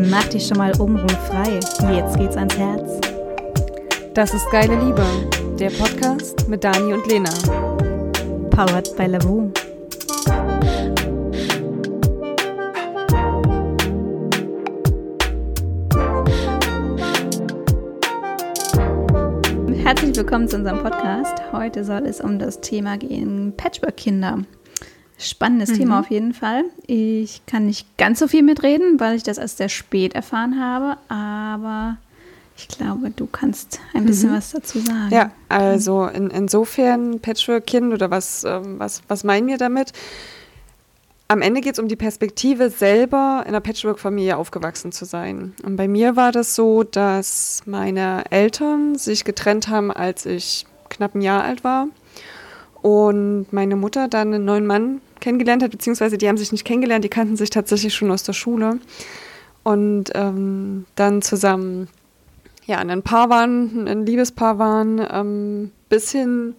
Mach dich schon mal obenrum frei. Jetzt geht's ans Herz. Das ist Geile Liebe, der Podcast mit Dani und Lena. Powered by Lavu. Herzlich willkommen zu unserem Podcast. Heute soll es um das Thema gehen Patchwork-Kinder. Spannendes mhm. Thema auf jeden Fall. Ich kann nicht ganz so viel mitreden, weil ich das erst sehr spät erfahren habe, aber ich glaube, du kannst ein bisschen mhm. was dazu sagen. Ja, also in, insofern Patchwork-Kind oder was, ähm, was, was meinen wir damit? Am Ende geht es um die Perspektive, selber in einer Patchwork-Familie aufgewachsen zu sein. Und bei mir war das so, dass meine Eltern sich getrennt haben, als ich knapp ein Jahr alt war. Und meine Mutter dann einen neuen Mann kennengelernt hat, beziehungsweise die haben sich nicht kennengelernt, die kannten sich tatsächlich schon aus der Schule. Und ähm, dann zusammen, ja, ein Paar waren, ein Liebespaar waren, ähm, bis hin,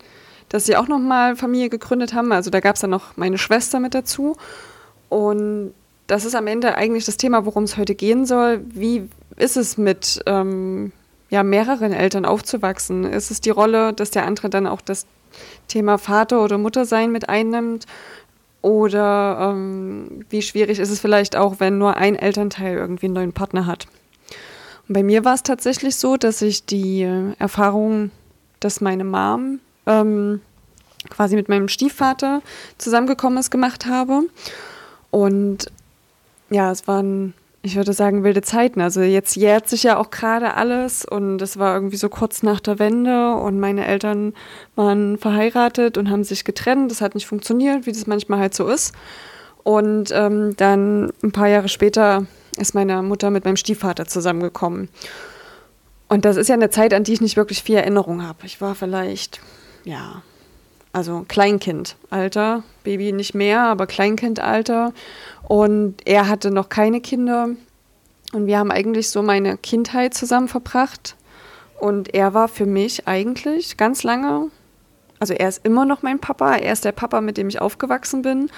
dass sie auch nochmal Familie gegründet haben. Also da gab es dann noch meine Schwester mit dazu. Und das ist am Ende eigentlich das Thema, worum es heute gehen soll. Wie ist es mit ähm, ja, mehreren Eltern aufzuwachsen? Ist es die Rolle, dass der andere dann auch das Thema Vater oder Mutter sein mit einnimmt? Oder ähm, wie schwierig ist es vielleicht auch, wenn nur ein Elternteil irgendwie einen neuen Partner hat? Und bei mir war es tatsächlich so, dass ich die Erfahrung, dass meine Mom ähm, quasi mit meinem Stiefvater zusammengekommen ist, gemacht habe. Und ja, es waren ich würde sagen, wilde Zeiten. Also jetzt jährt sich ja auch gerade alles und es war irgendwie so kurz nach der Wende und meine Eltern waren verheiratet und haben sich getrennt. Das hat nicht funktioniert, wie das manchmal halt so ist. Und ähm, dann ein paar Jahre später ist meine Mutter mit meinem Stiefvater zusammengekommen. Und das ist ja eine Zeit, an die ich nicht wirklich viel Erinnerung habe. Ich war vielleicht, ja, also Kleinkindalter, Baby nicht mehr, aber Kleinkindalter. Und er hatte noch keine Kinder. Und wir haben eigentlich so meine Kindheit zusammen verbracht. Und er war für mich eigentlich ganz lange, also er ist immer noch mein Papa, er ist der Papa, mit dem ich aufgewachsen bin.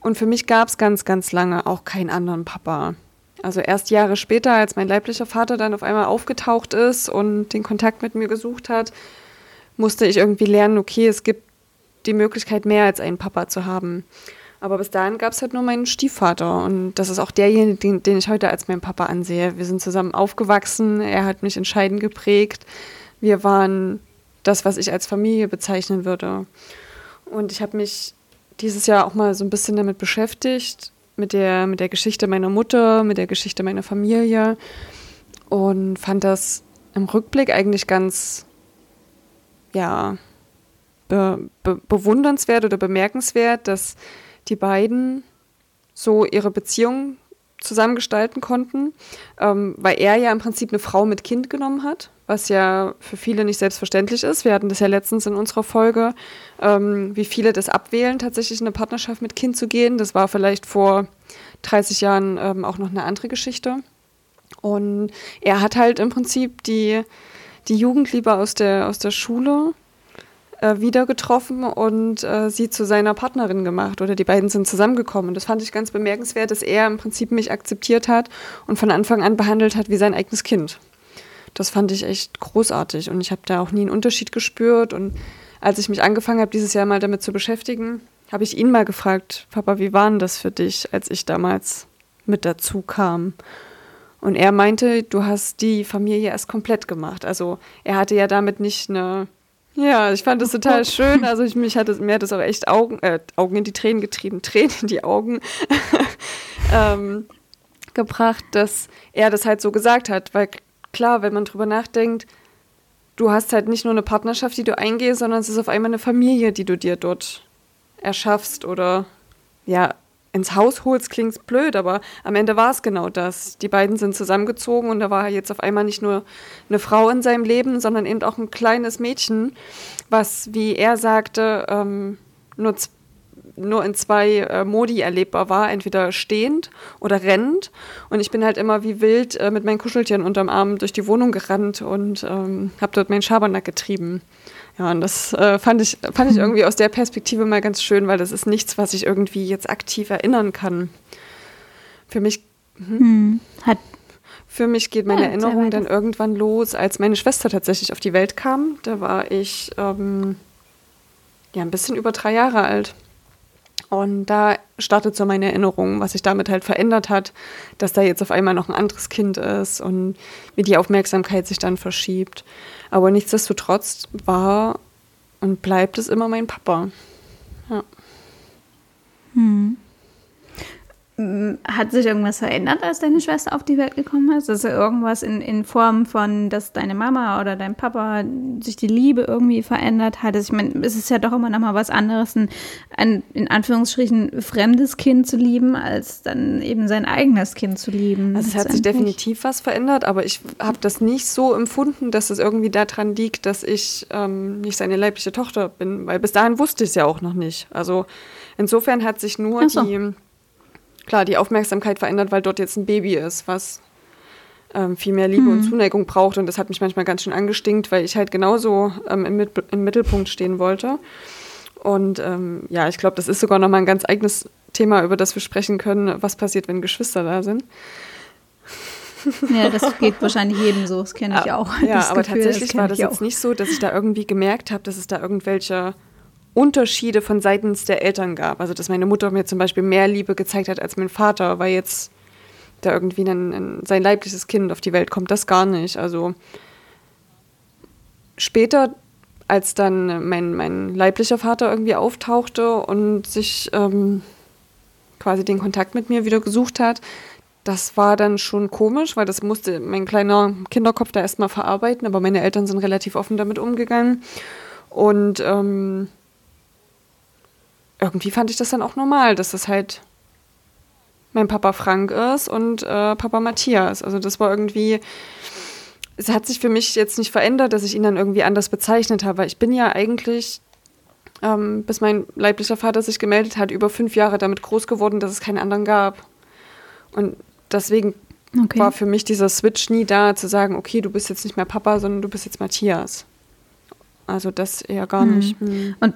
Und für mich gab es ganz, ganz lange auch keinen anderen Papa. Also erst Jahre später, als mein leiblicher Vater dann auf einmal aufgetaucht ist und den Kontakt mit mir gesucht hat, musste ich irgendwie lernen, okay, es gibt die Möglichkeit, mehr als einen Papa zu haben. Aber bis dahin gab es halt nur meinen Stiefvater. Und das ist auch derjenige, den, den, ich heute als meinen Papa ansehe. Wir sind zusammen aufgewachsen. Er hat mich entscheidend geprägt. Wir waren das, was ich als Familie bezeichnen würde. Und ich habe mich dieses Jahr auch mal so ein bisschen damit beschäftigt, mit der, mit der Geschichte meiner Mutter, mit der Geschichte meiner Familie. Und fand das im Rückblick eigentlich ganz, ja, be, be, bewundernswert oder bemerkenswert, dass die beiden so ihre Beziehung zusammengestalten konnten, ähm, weil er ja im Prinzip eine Frau mit Kind genommen hat, was ja für viele nicht selbstverständlich ist. Wir hatten das ja letztens in unserer Folge, ähm, wie viele das abwählen, tatsächlich in eine Partnerschaft mit Kind zu gehen. Das war vielleicht vor 30 Jahren ähm, auch noch eine andere Geschichte. Und er hat halt im Prinzip die, die Jugendliebe aus der, aus der Schule wieder getroffen und äh, sie zu seiner Partnerin gemacht oder die beiden sind zusammengekommen. Und das fand ich ganz bemerkenswert, dass er im Prinzip mich akzeptiert hat und von Anfang an behandelt hat wie sein eigenes Kind. Das fand ich echt großartig und ich habe da auch nie einen Unterschied gespürt. Und als ich mich angefangen habe, dieses Jahr mal damit zu beschäftigen, habe ich ihn mal gefragt, Papa, wie war denn das für dich, als ich damals mit dazu kam? Und er meinte, du hast die Familie erst komplett gemacht. Also er hatte ja damit nicht eine ja, ich fand das total schön. Also ich, mich hat das, mir hat das auch echt Augen, äh, Augen in die Tränen getrieben, Tränen in die Augen ähm, gebracht, dass er das halt so gesagt hat. Weil klar, wenn man drüber nachdenkt, du hast halt nicht nur eine Partnerschaft, die du eingehst, sondern es ist auf einmal eine Familie, die du dir dort erschaffst oder ja, ins Haus holst, klingt blöd, aber am Ende war es genau das. Die beiden sind zusammengezogen und da war jetzt auf einmal nicht nur eine Frau in seinem Leben, sondern eben auch ein kleines Mädchen, was, wie er sagte, ähm, nur, nur in zwei äh, Modi erlebbar war, entweder stehend oder rennend. Und ich bin halt immer wie wild äh, mit meinen Kuscheltieren unterm Arm durch die Wohnung gerannt und ähm, habe dort meinen Schabernack getrieben. Ja, und das äh, fand, ich, fand ich mhm. irgendwie aus der Perspektive mal ganz schön, weil das ist nichts, was ich irgendwie jetzt aktiv erinnern kann. Für mich. Hm. Hm. Hat, Für mich geht meine ja, Erinnerung dann irgendwann los, als meine Schwester tatsächlich auf die Welt kam. Da war ich ähm, ja ein bisschen über drei Jahre alt. Und da startet so meine Erinnerung, was sich damit halt verändert hat, dass da jetzt auf einmal noch ein anderes Kind ist und wie die Aufmerksamkeit sich dann verschiebt. Aber nichtsdestotrotz war und bleibt es immer mein Papa. Ja. Hm. Hat sich irgendwas verändert, als deine Schwester auf die Welt gekommen ist? Also irgendwas in, in Form von, dass deine Mama oder dein Papa sich die Liebe irgendwie verändert hat? Also ich meine, es ist ja doch immer noch mal was anderes, ein, ein in Anführungsstrichen fremdes Kind zu lieben, als dann eben sein eigenes Kind zu lieben. Also es hat sich definitiv was verändert, aber ich habe das nicht so empfunden, dass es irgendwie daran liegt, dass ich ähm, nicht seine leibliche Tochter bin, weil bis dahin wusste ich es ja auch noch nicht. Also insofern hat sich nur so. die klar die Aufmerksamkeit verändert, weil dort jetzt ein Baby ist, was ähm, viel mehr Liebe mhm. und Zuneigung braucht. Und das hat mich manchmal ganz schön angestinkt, weil ich halt genauso ähm, im, im, Mittelpunkt stehen wollte. Und ähm, ja, ich glaube, das ist sogar nochmal ein ganz eigenes Thema, über das wir sprechen können, was passiert, wenn Geschwister da sind. Ja, das geht wahrscheinlich jedem so, das kenne ich auch. Ja, aber Gefühl, tatsächlich war das jetzt nicht so, dass ich da irgendwie gemerkt habe, dass es da irgendwelche Unterschiede von seitens der Eltern gab. Also dass meine Mutter mir zum Beispiel mehr Liebe gezeigt hat als mein Vater, weil jetzt da irgendwie ein, ein, sein leibliches Kind auf die Welt kommt, das gar nicht. Also später, als dann mein, mein leiblicher Vater irgendwie auftauchte und sich ähm, quasi den Kontakt mit mir wieder gesucht hat, das war dann schon komisch, weil das musste mein kleiner Kinderkopf da erstmal verarbeiten, aber meine Eltern sind relativ offen damit umgegangen. Und ähm, irgendwie fand ich das dann auch normal, dass das halt mein Papa Frank ist und äh, Papa Matthias. Also das war irgendwie, es hat sich für mich jetzt nicht verändert, dass ich ihn dann irgendwie anders bezeichnet habe. Ich bin ja eigentlich, ähm, bis mein leiblicher Vater sich gemeldet hat, über fünf Jahre damit groß geworden, dass es keinen anderen gab. Und deswegen okay. war für mich dieser Switch nie da, zu sagen, okay, du bist jetzt nicht mehr Papa, sondern du bist jetzt Matthias. Also das eher gar hm. nicht. Hm. Und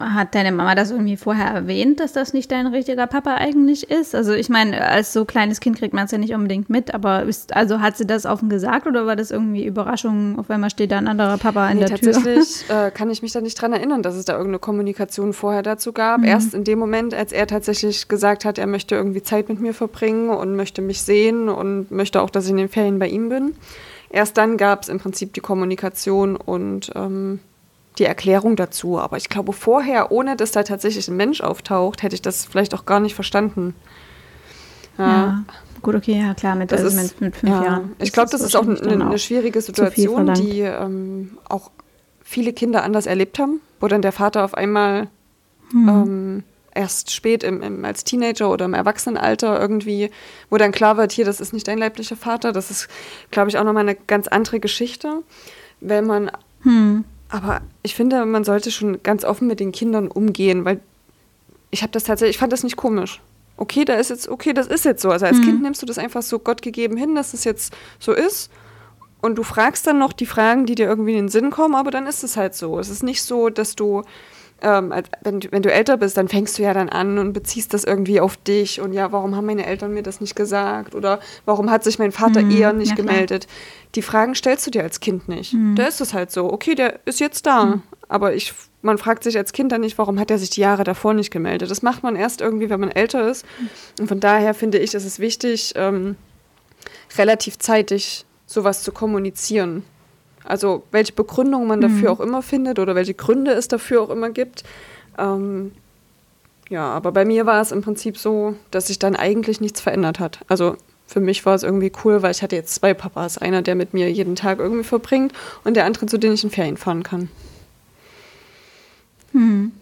hat deine Mama das irgendwie vorher erwähnt, dass das nicht dein richtiger Papa eigentlich ist? Also ich meine, als so kleines Kind kriegt man es ja nicht unbedingt mit, aber ist, also hat sie das offen gesagt oder war das irgendwie Überraschung, auf einmal steht da ein anderer Papa in nee, der Tür? Tatsächlich äh, kann ich mich da nicht dran erinnern, dass es da irgendeine Kommunikation vorher dazu gab. Mhm. Erst in dem Moment, als er tatsächlich gesagt hat, er möchte irgendwie Zeit mit mir verbringen und möchte mich sehen und möchte auch, dass ich in den Ferien bei ihm bin. Erst dann gab es im Prinzip die Kommunikation und ähm, die Erklärung dazu. Aber ich glaube, vorher, ohne dass da tatsächlich ein Mensch auftaucht, hätte ich das vielleicht auch gar nicht verstanden. Ja. ja. Gut, okay, ja klar, mit, also mit, mit, fünf ja. Jahren. Ich glaube, das ist auch eine, eine schwierige Situation, die ähm, auch viele Kinder anders erlebt haben, wo dann der Vater auf einmal hm. ähm, erst spät im, im, als Teenager oder im Erwachsenenalter irgendwie, wo dann klar wird, hier, das ist nicht dein leiblicher Vater. Das ist, glaube ich, auch nochmal eine ganz andere Geschichte, wenn man hm. Aber ich finde, man sollte schon ganz offen mit den Kindern umgehen, weil ich habe das tatsächlich, ich fand das nicht komisch. Okay, da ist jetzt, okay, das ist jetzt so. Also als mhm. Kind nimmst du das einfach so Gott gegeben hin, dass es jetzt so ist. Und du fragst dann noch die Fragen, die dir irgendwie in den Sinn kommen, aber dann ist es halt so. Es ist nicht so, dass du ähm, wenn, wenn du älter bist, dann fängst du ja dann an und beziehst das irgendwie auf dich und ja, warum haben meine Eltern mir das nicht gesagt oder warum hat sich mein Vater mhm, eher nicht gemeldet? Die Fragen stellst du dir als Kind nicht. Mhm. Da ist es halt so, okay, der ist jetzt da, mhm. aber ich, man fragt sich als Kind dann nicht, warum hat er sich die Jahre davor nicht gemeldet? Das macht man erst irgendwie, wenn man älter ist. Und von daher finde ich, ist es wichtig, ähm, relativ zeitig sowas zu kommunizieren. Also welche Begründung man dafür mhm. auch immer findet oder welche Gründe es dafür auch immer gibt. Ähm, ja, aber bei mir war es im Prinzip so, dass sich dann eigentlich nichts verändert hat. Also für mich war es irgendwie cool, weil ich hatte jetzt zwei Papas. Einer, der mit mir jeden Tag irgendwie verbringt und der andere, zu dem ich in Ferien fahren kann. Hm.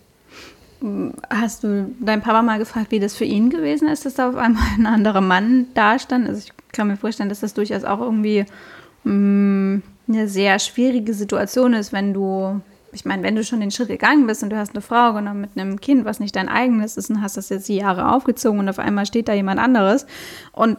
Hast du deinen Papa mal gefragt, wie das für ihn gewesen ist, dass da auf einmal ein anderer Mann da stand? Also ich kann mir vorstellen, dass das durchaus auch irgendwie mh, hm, eine sehr schwierige Situation ist, wenn du, ich meine, wenn du schon den Schritt gegangen bist und du hast eine Frau genommen mit einem Kind, was nicht dein eigenes ist und hast das jetzt die Jahre aufgezogen und auf einmal steht da jemand anderes und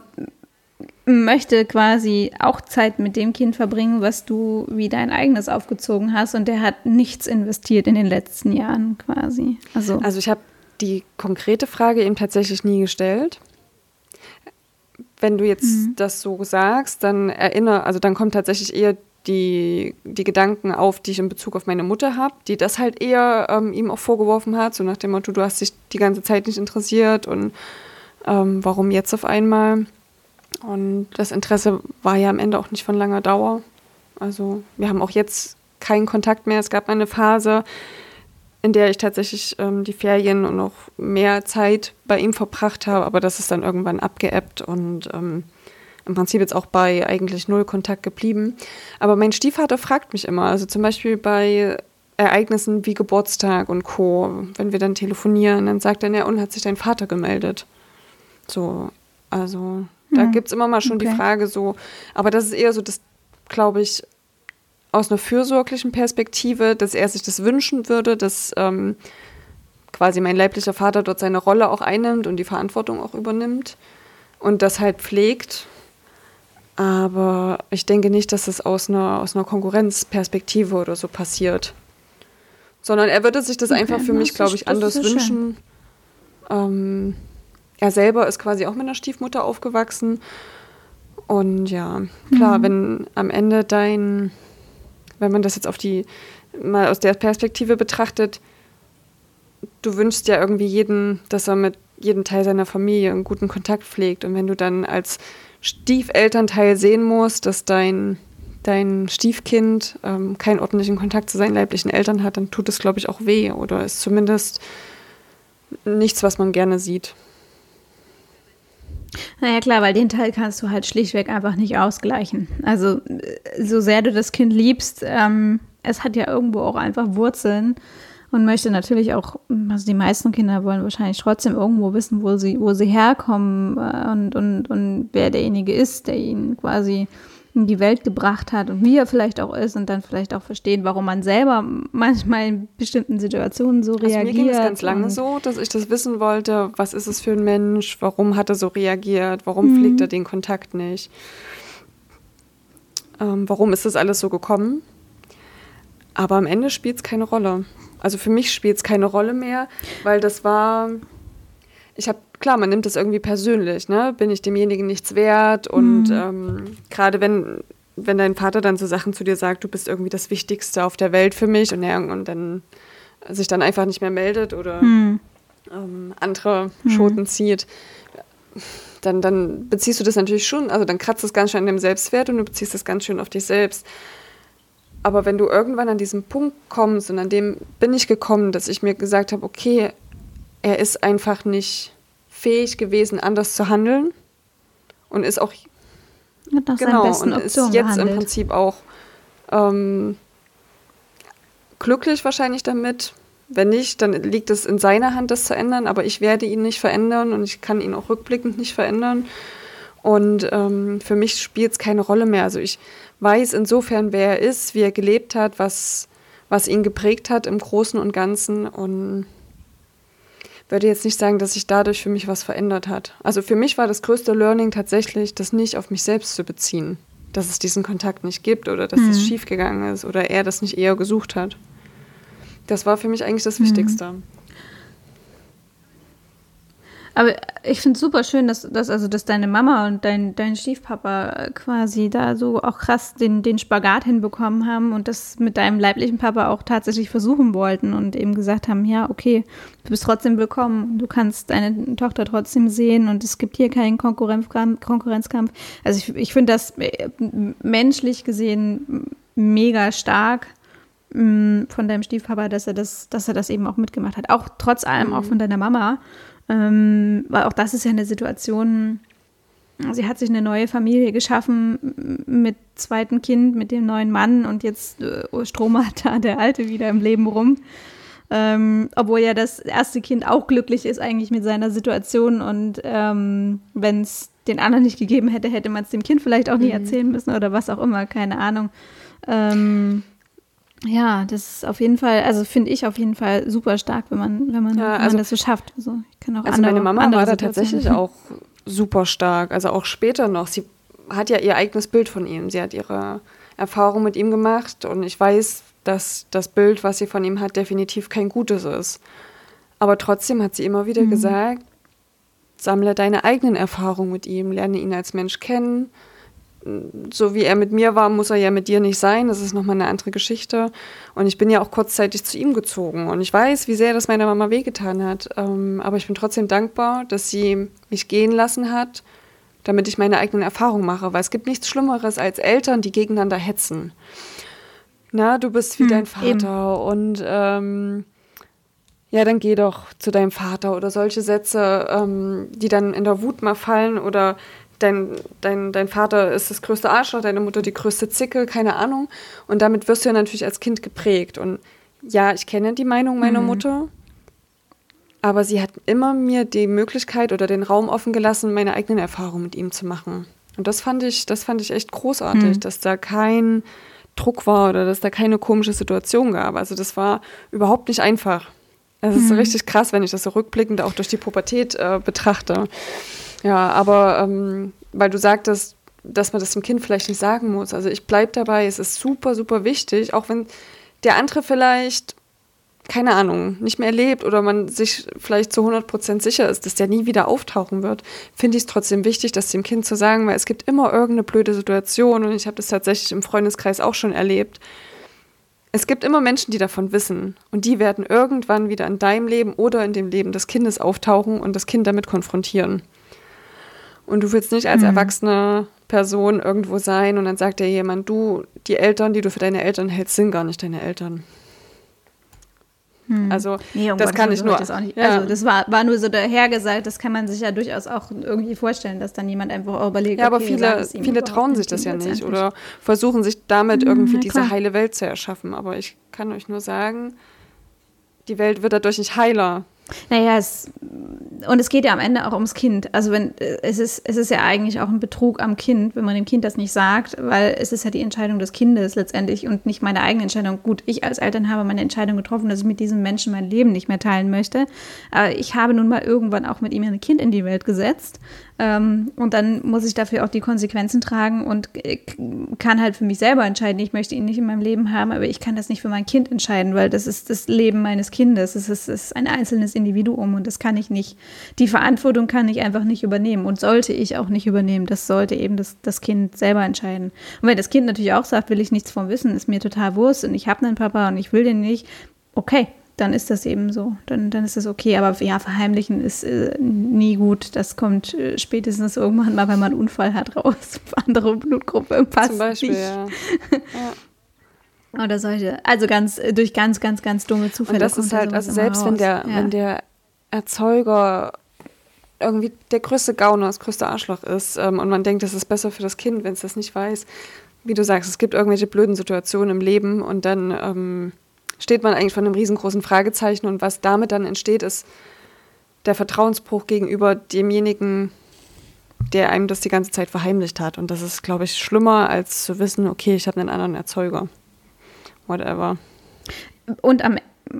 möchte quasi auch Zeit mit dem Kind verbringen, was du wie dein eigenes aufgezogen hast und der hat nichts investiert in den letzten Jahren quasi. Also, also ich habe die konkrete Frage ihm tatsächlich nie gestellt wenn du jetzt mhm. das so sagst, dann erinnere, also dann kommt tatsächlich eher die, die Gedanken auf, die ich in Bezug auf meine Mutter habe, die das halt eher ähm, ihm auch vorgeworfen hat, so nach dem Motto, du hast dich die ganze Zeit nicht interessiert und ähm, warum jetzt auf einmal? Und das Interesse war ja am Ende auch nicht von langer Dauer. Also wir haben auch jetzt keinen Kontakt mehr. Es gab eine Phase, in der ich tatsächlich ähm, die Ferien und noch mehr Zeit bei ihm verbracht habe, aber das ist dann irgendwann abgeebbt und ähm, im Prinzip jetzt auch bei eigentlich null Kontakt geblieben. Aber mein Stiefvater fragt mich immer, also zum Beispiel bei Ereignissen wie Geburtstag und Co., wenn wir dann telefonieren, dann sagt er, ja, und hat sich dein Vater gemeldet? So, also da hm. gibt es immer mal schon okay. die Frage so, aber das ist eher so das, glaube ich, aus einer fürsorglichen Perspektive, dass er sich das wünschen würde, dass ähm, quasi mein leiblicher Vater dort seine Rolle auch einnimmt und die Verantwortung auch übernimmt und das halt pflegt aber ich denke nicht, dass es aus einer, aus einer Konkurrenzperspektive oder so passiert. Sondern er würde sich das okay, einfach für mich, glaube ich, anders wünschen. Ähm, er selber ist quasi auch mit einer Stiefmutter aufgewachsen. Und ja, klar, mhm. wenn am Ende dein, wenn man das jetzt auf die, mal aus der Perspektive betrachtet, du wünschst ja irgendwie jeden, dass er mit jedem Teil seiner Familie einen guten Kontakt pflegt. Und wenn du dann als Stiefelternteil sehen muss, dass dein, dein Stiefkind ähm, keinen ordentlichen Kontakt zu seinen leiblichen Eltern hat, dann tut es, glaube ich, auch weh oder ist zumindest nichts, was man gerne sieht. Naja, klar, weil den Teil kannst du halt schlichtweg einfach nicht ausgleichen. Also, so sehr du das Kind liebst, ähm, es hat ja irgendwo auch einfach Wurzeln und möchte natürlich auch, also die meisten Kinder wollen wahrscheinlich trotzdem irgendwo wissen, wo sie, wo sie herkommen äh, und, und, und wer derjenige ist, der ihn quasi in die Welt gebracht hat und wie er vielleicht auch ist und dann vielleicht auch verstehen, warum man selber manchmal in bestimmten Situationen so reagiert. Also mir ging es ganz lange so, dass ich das wissen wollte, was ist es für ein Mensch, warum hat er so reagiert, warum mhm. pflegt er den Kontakt nicht, ähm, warum ist das alles so gekommen. Aber am Ende spielt es keine Rolle. Also für mich spielt es keine Rolle mehr, weil das war, ich habe, klar, man nimmt das irgendwie persönlich, ne? Bin ich demjenigen nichts wert? Und mhm. ähm, gerade wenn, wenn dein Vater dann so Sachen zu dir sagt, du bist irgendwie das Wichtigste auf der Welt für mich und, er, und dann sich dann einfach nicht mehr meldet oder mhm. ähm, andere mhm. Schoten zieht, dann, dann beziehst du das natürlich schon, also dann kratzt es ganz schön an dem Selbstwert und du beziehst das ganz schön auf dich selbst. Aber wenn du irgendwann an diesen Punkt kommst, und an dem bin ich gekommen, dass ich mir gesagt habe, okay, er ist einfach nicht fähig gewesen, anders zu handeln und ist auch genau und ist jetzt gehandelt. im Prinzip auch ähm, glücklich wahrscheinlich damit. Wenn nicht, dann liegt es in seiner Hand, das zu ändern. Aber ich werde ihn nicht verändern und ich kann ihn auch rückblickend nicht verändern. Und ähm, für mich spielt es keine Rolle mehr. Also ich weiß insofern, wer er ist, wie er gelebt hat, was, was ihn geprägt hat im Großen und Ganzen. Und würde jetzt nicht sagen, dass sich dadurch für mich was verändert hat. Also für mich war das größte Learning tatsächlich, das nicht auf mich selbst zu beziehen. Dass es diesen Kontakt nicht gibt oder dass mhm. es schiefgegangen ist oder er das nicht eher gesucht hat. Das war für mich eigentlich das mhm. Wichtigste. Aber ich finde es super schön, dass, dass, also, dass deine Mama und dein, dein Stiefpapa quasi da so auch krass den, den Spagat hinbekommen haben und das mit deinem leiblichen Papa auch tatsächlich versuchen wollten und eben gesagt haben, ja, okay, du bist trotzdem willkommen, du kannst deine Tochter trotzdem sehen und es gibt hier keinen Konkurrenzkampf. Also ich, ich finde das äh, menschlich gesehen mega stark mm, von deinem Stiefpapa, dass er das, dass er das eben auch mitgemacht hat. Auch trotz allem mhm. auch von deiner Mama. Ähm, weil auch das ist ja eine Situation, sie hat sich eine neue Familie geschaffen mit zweiten Kind, mit dem neuen Mann und jetzt äh, stromert da der Alte wieder im Leben rum. Ähm, obwohl ja das erste Kind auch glücklich ist eigentlich mit seiner Situation und ähm, wenn es den anderen nicht gegeben hätte, hätte man es dem Kind vielleicht auch nie mhm. erzählen müssen oder was auch immer, keine Ahnung. Ähm, ja, das ist auf jeden Fall, also finde ich auf jeden Fall super stark, wenn man, wenn man, ja, wenn also, man das so schafft. Also, ich kann auch also andere, meine Mama war da tatsächlich auch super stark, also auch später noch. Sie hat ja ihr eigenes Bild von ihm. Sie hat ihre Erfahrung mit ihm gemacht und ich weiß, dass das Bild, was sie von ihm hat, definitiv kein gutes ist. Aber trotzdem hat sie immer wieder mhm. gesagt, sammle deine eigenen Erfahrungen mit ihm, lerne ihn als Mensch kennen. So wie er mit mir war, muss er ja mit dir nicht sein. Das ist nochmal eine andere Geschichte. Und ich bin ja auch kurzzeitig zu ihm gezogen. Und ich weiß, wie sehr das meiner Mama wehgetan hat. Ähm, aber ich bin trotzdem dankbar, dass sie mich gehen lassen hat, damit ich meine eigenen Erfahrungen mache. Weil es gibt nichts Schlimmeres als Eltern, die gegeneinander hetzen. Na, du bist wie hm, dein Vater eben. und ähm, ja, dann geh doch zu deinem Vater oder solche Sätze, ähm, die dann in der Wut mal fallen oder dein, dein, dein Vater ist das größte Arschloch, deine Mutter die größte Zicke, keine Ahnung. Und damit wirst du ja natürlich als Kind geprägt. Und ja, ich kenne die Meinung meiner mhm. Mutter, aber sie hat immer mir die Möglichkeit oder den Raum offen gelassen, meine eigenen Erfahrungen mit ihm zu machen. Und das fand ich, das fand ich echt großartig, mhm. dass da kein Druck war oder dass da keine komische Situation gab. Also das war überhaupt nicht einfach. Es ist mhm. richtig krass, wenn ich das so rückblickend auch durch die Pubertät äh, betrachte. Ja, aber ähm, weil du sagtest, dass man das dem Kind vielleicht nicht sagen muss. Also ich bleibe dabei, es ist super, super wichtig, auch wenn der andere vielleicht, keine Ahnung, nicht mehr lebt oder man sich vielleicht zu 100% sicher ist, dass der nie wieder auftauchen wird, finde ich es trotzdem wichtig, das dem Kind zu sagen, weil es gibt immer irgendeine blöde Situation und ich habe das tatsächlich im Freundeskreis auch schon erlebt, es gibt immer Menschen, die davon wissen und die werden irgendwann wieder in deinem Leben oder in dem Leben des Kindes auftauchen und das Kind damit konfrontieren. Und du willst nicht als mhm. erwachsene Person irgendwo sein und dann sagt dir jemand, du, die Eltern, die du für deine Eltern hältst, sind gar nicht deine Eltern. Hm. Also nee, um das Gott, kann ich nur. Das ja. Also das war, war nur so dahergesagt, das kann man sich ja durchaus auch irgendwie vorstellen, dass dann jemand einfach überlegt. Ja, aber okay, viele, viele trauen sich das ja nicht oder versuchen sich damit hm, irgendwie diese heile Welt zu erschaffen. Aber ich kann euch nur sagen, die Welt wird dadurch nicht heiler. Naja, es, und es geht ja am Ende auch ums Kind. Also wenn es ist, es ist ja eigentlich auch ein Betrug am Kind, wenn man dem Kind das nicht sagt, weil es ist ja die Entscheidung des Kindes letztendlich und nicht meine eigene Entscheidung. Gut, ich als Eltern habe meine Entscheidung getroffen, dass ich mit diesem Menschen mein Leben nicht mehr teilen möchte. Aber ich habe nun mal irgendwann auch mit ihm ein Kind in die Welt gesetzt ähm, und dann muss ich dafür auch die Konsequenzen tragen und äh, kann halt für mich selber entscheiden. Ich möchte ihn nicht in meinem Leben haben, aber ich kann das nicht für mein Kind entscheiden, weil das ist das Leben meines Kindes. Es ist, ist ein einzelnes Individuum und das kann ich nicht, die Verantwortung kann ich einfach nicht übernehmen und sollte ich auch nicht übernehmen. Das sollte eben das, das Kind selber entscheiden. Und wenn das Kind natürlich auch sagt, will ich nichts vom Wissen, ist mir total Wurst und ich habe einen Papa und ich will den nicht, okay, dann ist das eben so. Dann, dann ist das okay. Aber ja, verheimlichen ist äh, nie gut. Das kommt äh, spätestens irgendwann mal, wenn man einen Unfall hat, raus. Andere Blutgruppe passt Zum Beispiel, nicht. ja. ja. Oder solche. Also ganz, äh, durch ganz, ganz, ganz dumme Zufälle. Und das ist halt, also selbst wenn der, ja. wenn der Erzeuger irgendwie der größte Gauner, das größte Arschloch ist ähm, und man denkt, das ist besser für das Kind, wenn es das nicht weiß. Wie du sagst, es gibt irgendwelche blöden Situationen im Leben und dann ähm, steht man eigentlich vor einem riesengroßen Fragezeichen und was damit dann entsteht, ist der Vertrauensbruch gegenüber demjenigen, der einem das die ganze Zeit verheimlicht hat. Und das ist, glaube ich, schlimmer, als zu wissen, okay, ich habe einen anderen Erzeuger. Whatever. Und am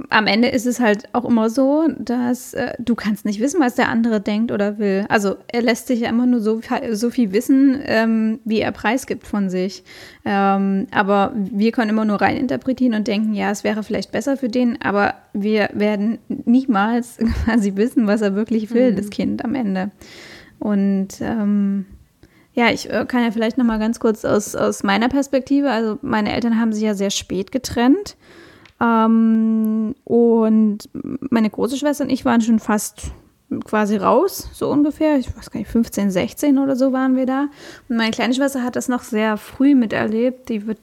am Ende ist es halt auch immer so, dass äh, du kannst nicht wissen, was der andere denkt oder will. Also er lässt sich ja immer nur so, so viel wissen, ähm, wie er preisgibt von sich. Ähm, aber wir können immer nur reininterpretieren und denken, ja, es wäre vielleicht besser für den, aber wir werden niemals quasi wissen, was er wirklich will, mhm. das Kind am Ende. Und ähm, ja, ich äh, kann ja vielleicht noch mal ganz kurz aus, aus meiner Perspektive, also meine Eltern haben sich ja sehr spät getrennt. Ähm, und meine große Schwester und ich waren schon fast quasi raus, so ungefähr. Ich weiß gar nicht, 15, 16 oder so waren wir da. Und meine kleine Schwester hat das noch sehr früh miterlebt. Die wird,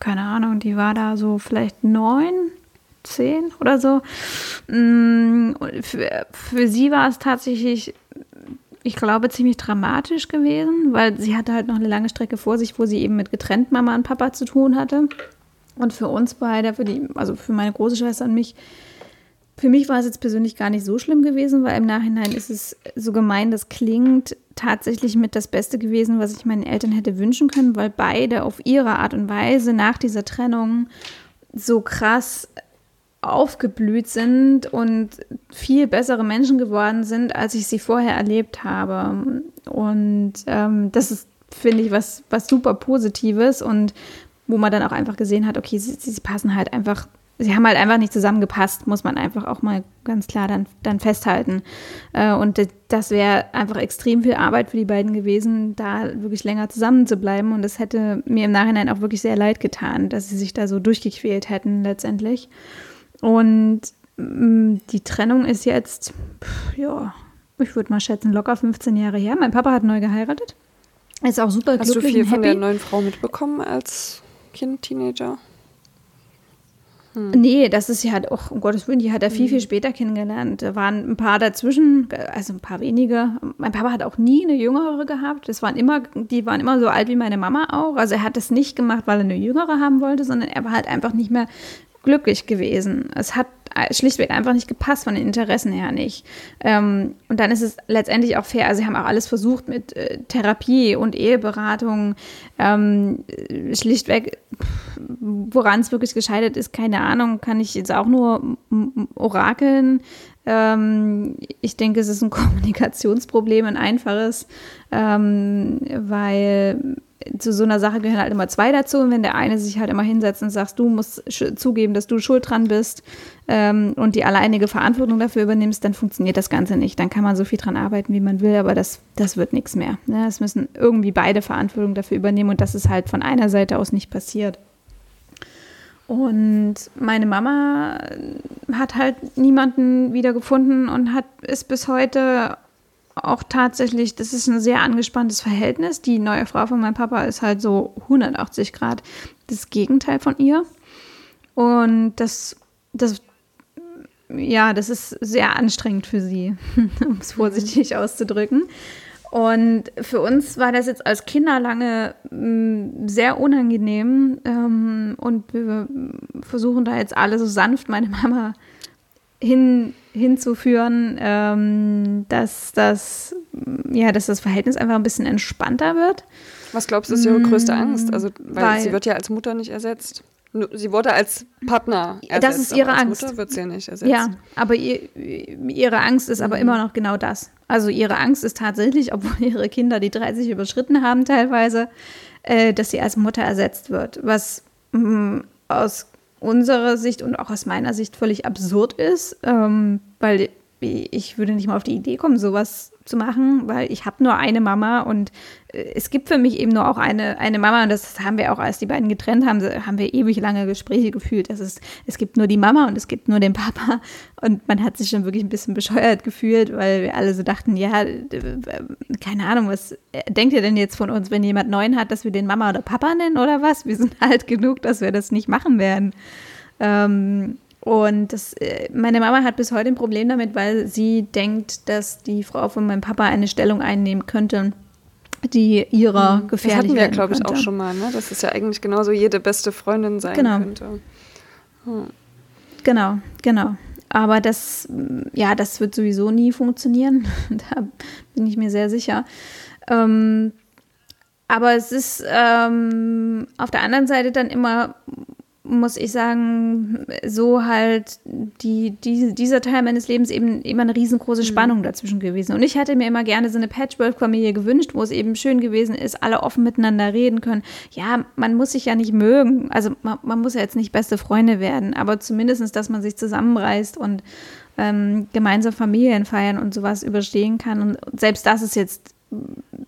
keine Ahnung, die war da so vielleicht neun, zehn oder so. Mm, für, für sie war es tatsächlich ich glaube, ziemlich dramatisch gewesen, weil sie hatte halt noch eine lange Strecke vor sich, wo sie eben mit getrennt Mama und Papa zu tun hatte. Und für uns beide, für die, also für meine große Schwester und mich, für mich war es jetzt persönlich gar nicht so schlimm gewesen, weil im Nachhinein ist es so gemein, das klingt tatsächlich mit das Beste gewesen, was ich meinen Eltern hätte wünschen können, weil beide auf ihre Art und Weise nach dieser Trennung so krass aufgeblüht sind und viel bessere Menschen geworden sind, als ich sie vorher erlebt habe. Und ähm, das ist, finde ich, was, was super Positives und wo man dann auch einfach gesehen hat, okay, sie, sie passen halt einfach sie haben halt einfach nicht zusammengepasst, muss man einfach auch mal ganz klar dann, dann festhalten. Äh, und das wäre einfach extrem viel Arbeit für die beiden gewesen, da wirklich länger zusammen zu bleiben. Und es hätte mir im Nachhinein auch wirklich sehr leid getan, dass sie sich da so durchgequält hätten letztendlich. Und mm, die Trennung ist jetzt, ja, ich würde mal schätzen, locker 15 Jahre her. Mein Papa hat neu geheiratet. Ist auch super Hast glücklich. Hast du viel von der neuen Frau mitbekommen als Kind, Teenager? Hm. Nee, das ist ja halt auch, um Gottes Willen, die hat er viel, viel hm. später kennengelernt. Da waren ein paar dazwischen, also ein paar wenige. Mein Papa hat auch nie eine jüngere gehabt. Das waren immer, die waren immer so alt wie meine Mama auch. Also er hat das nicht gemacht, weil er eine jüngere haben wollte, sondern er war halt einfach nicht mehr glücklich gewesen. Es hat schlichtweg einfach nicht gepasst von den Interessen her nicht. Ähm, und dann ist es letztendlich auch fair. Also sie haben auch alles versucht mit äh, Therapie und Eheberatung. Ähm, schlichtweg, woran es wirklich gescheitert ist, keine Ahnung, kann ich jetzt auch nur orakeln. Ähm, ich denke, es ist ein Kommunikationsproblem, ein einfaches, ähm, weil zu so einer Sache gehören halt immer zwei dazu. Und wenn der eine sich halt immer hinsetzt und sagt, du musst zugeben, dass du schuld dran bist ähm, und die alleinige Verantwortung dafür übernimmst, dann funktioniert das Ganze nicht. Dann kann man so viel dran arbeiten, wie man will, aber das, das wird nichts mehr. Ne? Es müssen irgendwie beide Verantwortung dafür übernehmen und das ist halt von einer Seite aus nicht passiert. Und meine Mama hat halt niemanden wiedergefunden und hat ist bis heute auch tatsächlich, das ist ein sehr angespanntes Verhältnis. Die neue Frau von meinem Papa ist halt so 180 Grad das Gegenteil von ihr. Und das, das, ja, das ist sehr anstrengend für sie, um es vorsichtig auszudrücken. Und für uns war das jetzt als Kinder lange mm, sehr unangenehm. Ähm, und wir versuchen da jetzt alle so sanft meine Mama hin, hinzuführen, ähm, dass, das, ja, dass das Verhältnis einfach ein bisschen entspannter wird. Was glaubst du, ist ihre größte mm, Angst? Also, weil, weil, sie wird ja als Mutter nicht ersetzt. Sie wurde als Partner ersetzt. Das ist ihre Angst. Mutter wird sie ja nicht ersetzt. Ja, aber ihr, ihre Angst ist aber mhm. immer noch genau das. Also ihre Angst ist tatsächlich, obwohl ihre Kinder die 30 überschritten haben teilweise, äh, dass sie als Mutter ersetzt wird. Was mh, mm, aus unserer Sicht und auch aus meiner Sicht völlig absurd ist, ähm, weil ich würde nicht mal auf die Idee kommen, sowas zu machen, weil ich habe nur eine Mama und äh, es gibt für mich eben nur auch eine, eine Mama und das haben wir auch, als die beiden getrennt haben, haben wir ewig lange Gespräche gefühlt. Das ist, es gibt nur die Mama und es gibt nur den Papa und man hat sich schon wirklich ein bisschen bescheuert gefühlt, weil wir alle so dachten, ja, keine Ahnung, was denkt ihr denn jetzt von uns, wenn jemand neuen hat, dass wir den Mama oder Papa nennen oder was? Wir sind alt genug, dass wir das nicht machen werden. Ähm, und das, äh, meine Mama hat bis heute ein Problem damit, weil sie denkt, dass die Frau von meinem Papa eine Stellung einnehmen könnte, die ihrer mhm. gefährlich Das hatten wir, glaube ich, auch schon mal, ne? dass es ja eigentlich genauso jede beste Freundin sein genau. könnte. Hm. Genau, genau. Aber das, ja, das wird sowieso nie funktionieren. da bin ich mir sehr sicher. Ähm, aber es ist ähm, auf der anderen Seite dann immer muss ich sagen, so halt die, die, dieser Teil meines Lebens eben immer eine riesengroße mhm. Spannung mhm. dazwischen gewesen. Und ich hätte mir immer gerne so eine Patchwork-Familie gewünscht, wo es eben schön gewesen ist, alle offen miteinander reden können. Ja, man muss sich ja nicht mögen, also man, man muss ja jetzt nicht beste Freunde werden, aber zumindest, dass man sich zusammenreißt und ähm, gemeinsam Familien feiern und sowas überstehen kann. Und selbst das ist jetzt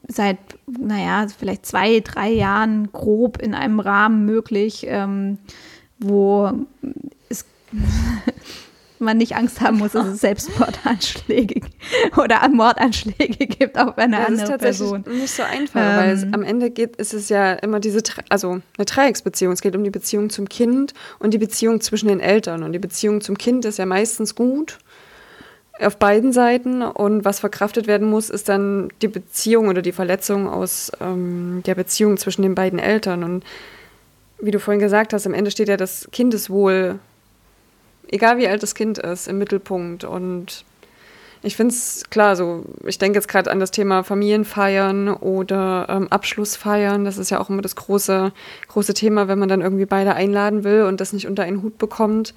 seit, naja, vielleicht zwei, drei Jahren grob in einem Rahmen möglich. Ähm, wo es man nicht Angst haben muss, dass es Selbstmordanschläge oder Mordanschläge gibt auf eine ja, andere Person. Das ist nicht so einfach, ähm, weil es am Ende geht, ist es ja immer diese, also eine Dreiecksbeziehung. Es geht um die Beziehung zum Kind und die Beziehung zwischen den Eltern. Und die Beziehung zum Kind ist ja meistens gut auf beiden Seiten. Und was verkraftet werden muss, ist dann die Beziehung oder die Verletzung aus ähm, der Beziehung zwischen den beiden Eltern. Und wie du vorhin gesagt hast, am Ende steht ja das Kindeswohl, egal wie alt das Kind ist, im Mittelpunkt. Und ich finde es klar, so ich denke jetzt gerade an das Thema Familienfeiern oder ähm, Abschlussfeiern. Das ist ja auch immer das große, große Thema, wenn man dann irgendwie beide einladen will und das nicht unter einen Hut bekommt.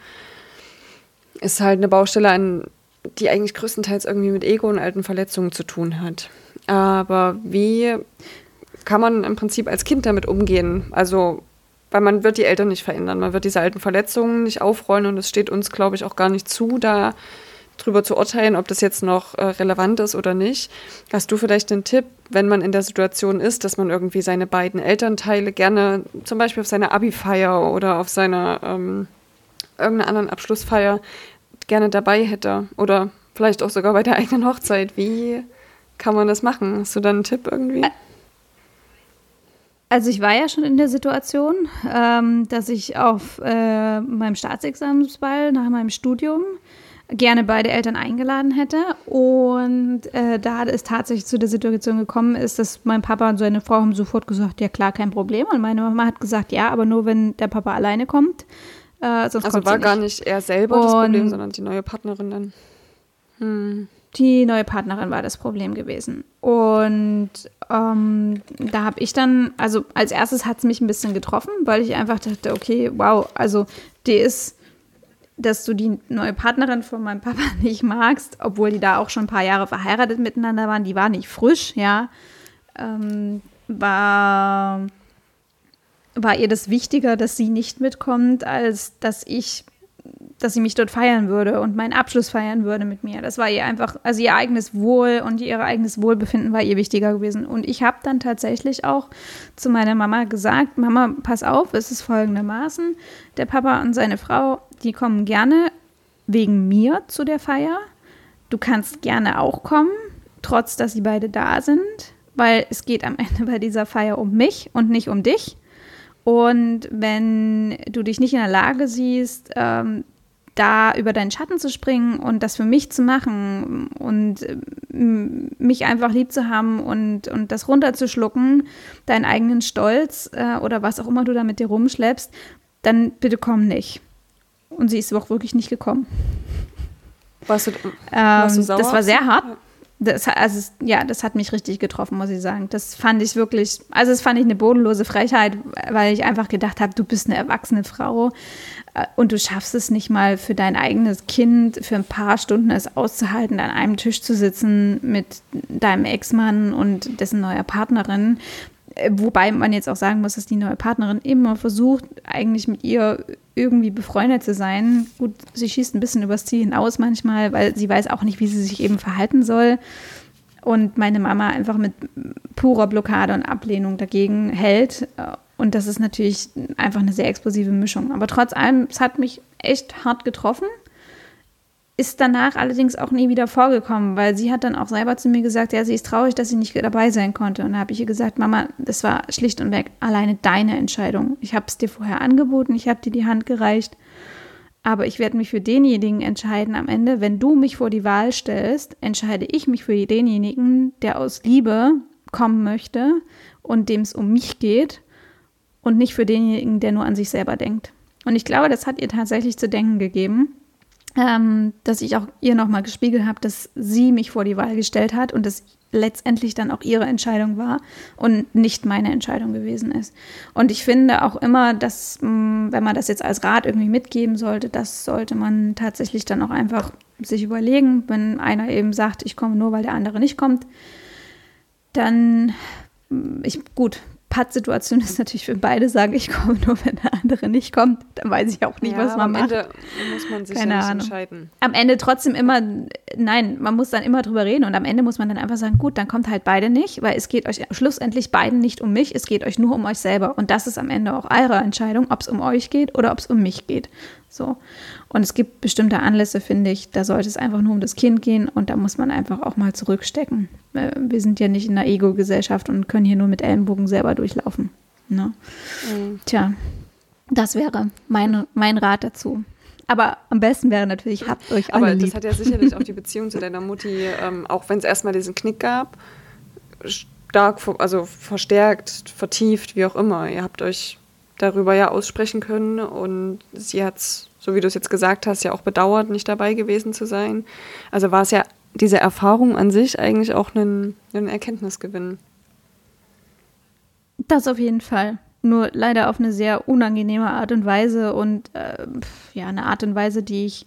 Ist halt eine Baustelle, an, die eigentlich größtenteils irgendwie mit Ego und alten Verletzungen zu tun hat. Aber wie kann man im Prinzip als Kind damit umgehen? Also weil man wird die Eltern nicht verändern. Man wird diese alten Verletzungen nicht aufrollen und es steht uns, glaube ich, auch gar nicht zu, da drüber zu urteilen, ob das jetzt noch äh, relevant ist oder nicht. Hast du vielleicht einen Tipp, wenn man in der Situation ist, dass man irgendwie seine beiden Elternteile gerne zum Beispiel auf seiner Abi-Feier oder auf seiner ähm, irgendeiner anderen Abschlussfeier gerne dabei hätte oder vielleicht auch sogar bei der eigenen Hochzeit? Wie kann man das machen? Hast du da einen Tipp irgendwie? Also ich war ja schon in der Situation, ähm, dass ich auf äh, meinem Staatsexamensball nach meinem Studium gerne beide Eltern eingeladen hätte. Und äh, da es tatsächlich zu der Situation gekommen ist, dass mein Papa und seine Frau haben sofort gesagt, ja klar, kein Problem. Und meine Mama hat gesagt, ja, aber nur wenn der Papa alleine kommt. Äh, also war gar nicht er selber und das Problem, sondern die neue Partnerin dann. Hm. Die neue Partnerin war das Problem gewesen. Und ähm, da habe ich dann, also als erstes hat es mich ein bisschen getroffen, weil ich einfach dachte, okay, wow, also die ist dass du die neue Partnerin von meinem Papa nicht magst, obwohl die da auch schon ein paar Jahre verheiratet miteinander waren. Die war nicht frisch, ja. Ähm, war, war ihr das wichtiger, dass sie nicht mitkommt, als dass ich dass sie mich dort feiern würde und meinen Abschluss feiern würde mit mir. Das war ihr einfach, also ihr eigenes Wohl und ihr eigenes Wohlbefinden war ihr wichtiger gewesen. Und ich habe dann tatsächlich auch zu meiner Mama gesagt, Mama, pass auf, es ist folgendermaßen, der Papa und seine Frau, die kommen gerne wegen mir zu der Feier. Du kannst gerne auch kommen, trotz dass sie beide da sind, weil es geht am Ende bei dieser Feier um mich und nicht um dich. Und wenn du dich nicht in der Lage siehst, ähm, da über deinen Schatten zu springen und das für mich zu machen und ähm, mich einfach lieb zu haben und, und das runterzuschlucken, deinen eigenen Stolz äh, oder was auch immer du da mit dir rumschleppst, dann bitte komm nicht. Und sie ist auch wirklich nicht gekommen. Warst du, warst du ähm, sauer? Das war sehr hart. Das, also, ja, das hat mich richtig getroffen, muss ich sagen. Das fand ich wirklich, also das fand ich eine bodenlose Frechheit, weil ich einfach gedacht habe, du bist eine erwachsene Frau äh, und du schaffst es nicht mal für dein eigenes Kind für ein paar Stunden es auszuhalten, an einem Tisch zu sitzen mit deinem Ex-Mann und dessen neuer Partnerin. Äh, wobei man jetzt auch sagen muss, dass die neue Partnerin immer versucht, eigentlich mit ihr irgendwie befreundet zu sein. Gut, sie schießt ein bisschen übers Ziel hinaus manchmal, weil sie weiß auch nicht, wie sie sich eben verhalten soll. Und meine Mama einfach mit purer Blockade und Ablehnung dagegen hält. Und das ist natürlich einfach eine sehr explosive Mischung. Aber trotz allem, es hat mich echt hart getroffen ist danach allerdings auch nie wieder vorgekommen, weil sie hat dann auch selber zu mir gesagt, ja, sie ist traurig, dass sie nicht dabei sein konnte. Und da habe ich ihr gesagt, Mama, das war schlicht und weg alleine deine Entscheidung. Ich habe es dir vorher angeboten, ich habe dir die Hand gereicht, aber ich werde mich für denjenigen entscheiden am Ende. Wenn du mich vor die Wahl stellst, entscheide ich mich für denjenigen, der aus Liebe kommen möchte und dem es um mich geht und nicht für denjenigen, der nur an sich selber denkt. Und ich glaube, das hat ihr tatsächlich zu denken gegeben ähm, dass ich auch ihr nochmal gespiegelt habe, dass sie mich vor die Wahl gestellt hat und dass letztendlich dann auch ihre Entscheidung war und nicht meine Entscheidung gewesen ist. Und ich finde auch immer, dass, mm, wenn man das jetzt als Rat irgendwie mitgeben sollte, das sollte man tatsächlich dann auch einfach sich überlegen, wenn einer eben sagt, ich komme nur, weil der andere nicht kommt, dann, mm, ich, gut, Pattsituation ist natürlich für beide sagen, ich komme nur, wenn der andere nicht kommt. Dann weiß ich auch nicht, ja, was man am macht. Am Ende muss man sich Keine ja Ahnung. entscheiden. Am Ende trotzdem immer, nein, man muss dann immer drüber reden und am Ende muss man dann einfach sagen, gut, dann kommt halt beide nicht, weil es geht euch schlussendlich beiden nicht um mich, es geht euch nur um euch selber. Und das ist am Ende auch eure Entscheidung, ob es um euch geht oder ob es um mich geht. So. Und es gibt bestimmte Anlässe, finde ich, da sollte es einfach nur um das Kind gehen und da muss man einfach auch mal zurückstecken. Äh, wir sind ja nicht in einer Ego-Gesellschaft und können hier nur mit Ellenbogen selber durchlaufen. Ne? Mhm. Tja, das wäre mein, mein Rat dazu. Aber am besten wäre natürlich, habt euch alle Aber lieb. das hat ja sicherlich auch die Beziehung zu deiner Mutti, ähm, auch wenn es erstmal diesen Knick gab, stark, also verstärkt, vertieft, wie auch immer. Ihr habt euch darüber ja aussprechen können und sie hat es, so wie du es jetzt gesagt hast, ja auch bedauert, nicht dabei gewesen zu sein. Also war es ja diese Erfahrung an sich eigentlich auch ein, Erkenntnisgewinn. Das auf jeden Fall. Nur leider auf eine sehr unangenehme Art und Weise und äh, ja, eine Art und Weise, die ich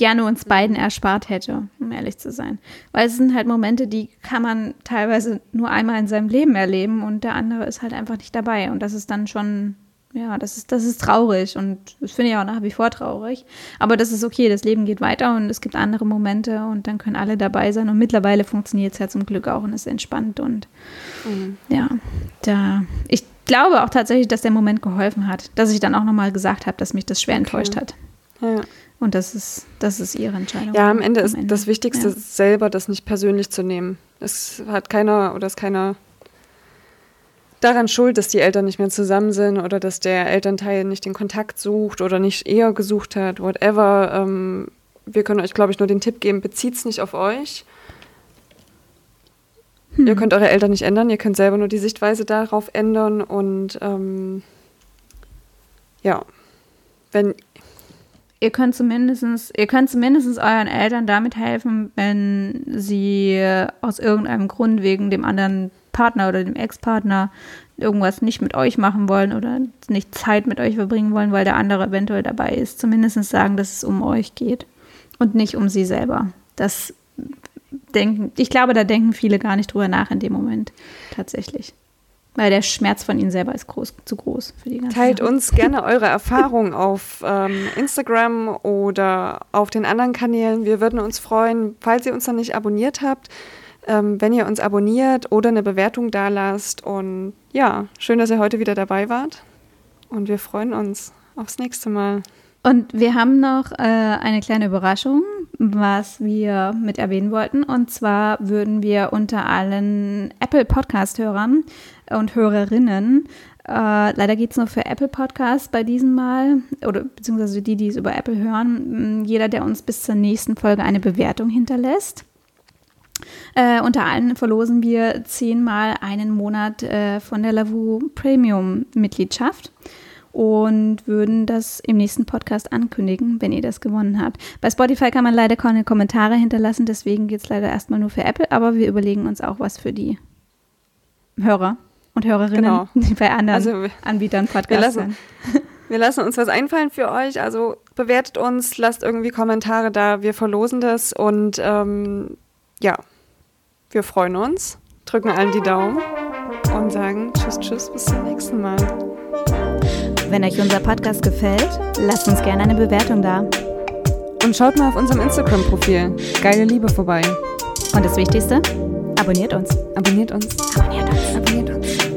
gerne uns beiden erspart hätte, um ehrlich zu sein. Weil es sind halt Momente, die kann man teilweise nur einmal in seinem Leben erleben und der andere ist halt einfach nicht dabei. Und das ist dann schon ja, das ist, das ist traurig und das finde ich auch nach wie vor traurig. Aber das ist okay, das Leben geht weiter und es gibt andere Momente und dann können alle dabei sein. Und mittlerweile funktioniert es ja zum Glück auch und ist entspannt. Und mhm. ja, da, ich glaube auch tatsächlich, dass der Moment geholfen hat, dass ich dann auch nochmal gesagt habe, dass mich das schwer okay. enttäuscht hat. Ja. Und das ist, das ist ihre Entscheidung. Ja, am Ende am ist Ende. das Wichtigste ja. selber, das nicht persönlich zu nehmen. Es hat keiner oder ist keiner daran schuld, dass die Eltern nicht mehr zusammen sind oder dass der Elternteil nicht den Kontakt sucht oder nicht eher gesucht hat, whatever. Ähm, wir können euch, glaube ich, nur den Tipp geben, bezieht es nicht auf euch. Hm. Ihr könnt eure Eltern nicht ändern, ihr könnt selber nur die Sichtweise darauf ändern und ähm, ja, wenn ihr könnt zumindest, ihr könnt zumindest euren Eltern damit helfen, wenn sie aus irgendeinem Grund wegen dem anderen Partner oder dem Ex-Partner irgendwas nicht mit euch machen wollen oder nicht Zeit mit euch verbringen wollen, weil der andere eventuell dabei ist. Zumindest sagen, dass es um euch geht und nicht um sie selber. Das denken, ich glaube, da denken viele gar nicht drüber nach in dem Moment tatsächlich. Weil der Schmerz von ihnen selber ist groß, zu groß für die ganze Teilt Sache. uns gerne eure Erfahrungen auf ähm, Instagram oder auf den anderen Kanälen. Wir würden uns freuen, falls ihr uns noch nicht abonniert habt, ähm, wenn ihr uns abonniert oder eine Bewertung da lasst. Und ja, schön, dass ihr heute wieder dabei wart. Und wir freuen uns aufs nächste Mal. Und wir haben noch äh, eine kleine Überraschung, was wir mit erwähnen wollten. Und zwar würden wir unter allen Apple Podcast-Hörern und Hörerinnen äh, leider geht es nur für Apple Podcasts bei diesem Mal, oder beziehungsweise die, die es über Apple hören. Jeder, der uns bis zur nächsten Folge eine Bewertung hinterlässt, äh, unter allen verlosen wir zehnmal einen Monat äh, von der Lavu Premium Mitgliedschaft und würden das im nächsten Podcast ankündigen, wenn ihr das gewonnen habt. Bei Spotify kann man leider keine Kommentare hinterlassen, deswegen geht es leider erstmal nur für Apple, aber wir überlegen uns auch was für die Hörer und Hörerinnen, genau. die bei anderen also, Anbietern Podcasts wir lassen, wir lassen uns was einfallen für euch, also bewertet uns, lasst irgendwie Kommentare da, wir verlosen das und ähm, ja, wir freuen uns, drücken allen die Daumen und sagen Tschüss, Tschüss, bis zum nächsten Mal. Wenn euch unser Podcast gefällt, lasst uns gerne eine Bewertung da. Und schaut mal auf unserem Instagram-Profil Geile Liebe vorbei. Und das Wichtigste, abonniert uns. Abonniert uns. Abonniert uns. Abonniert uns.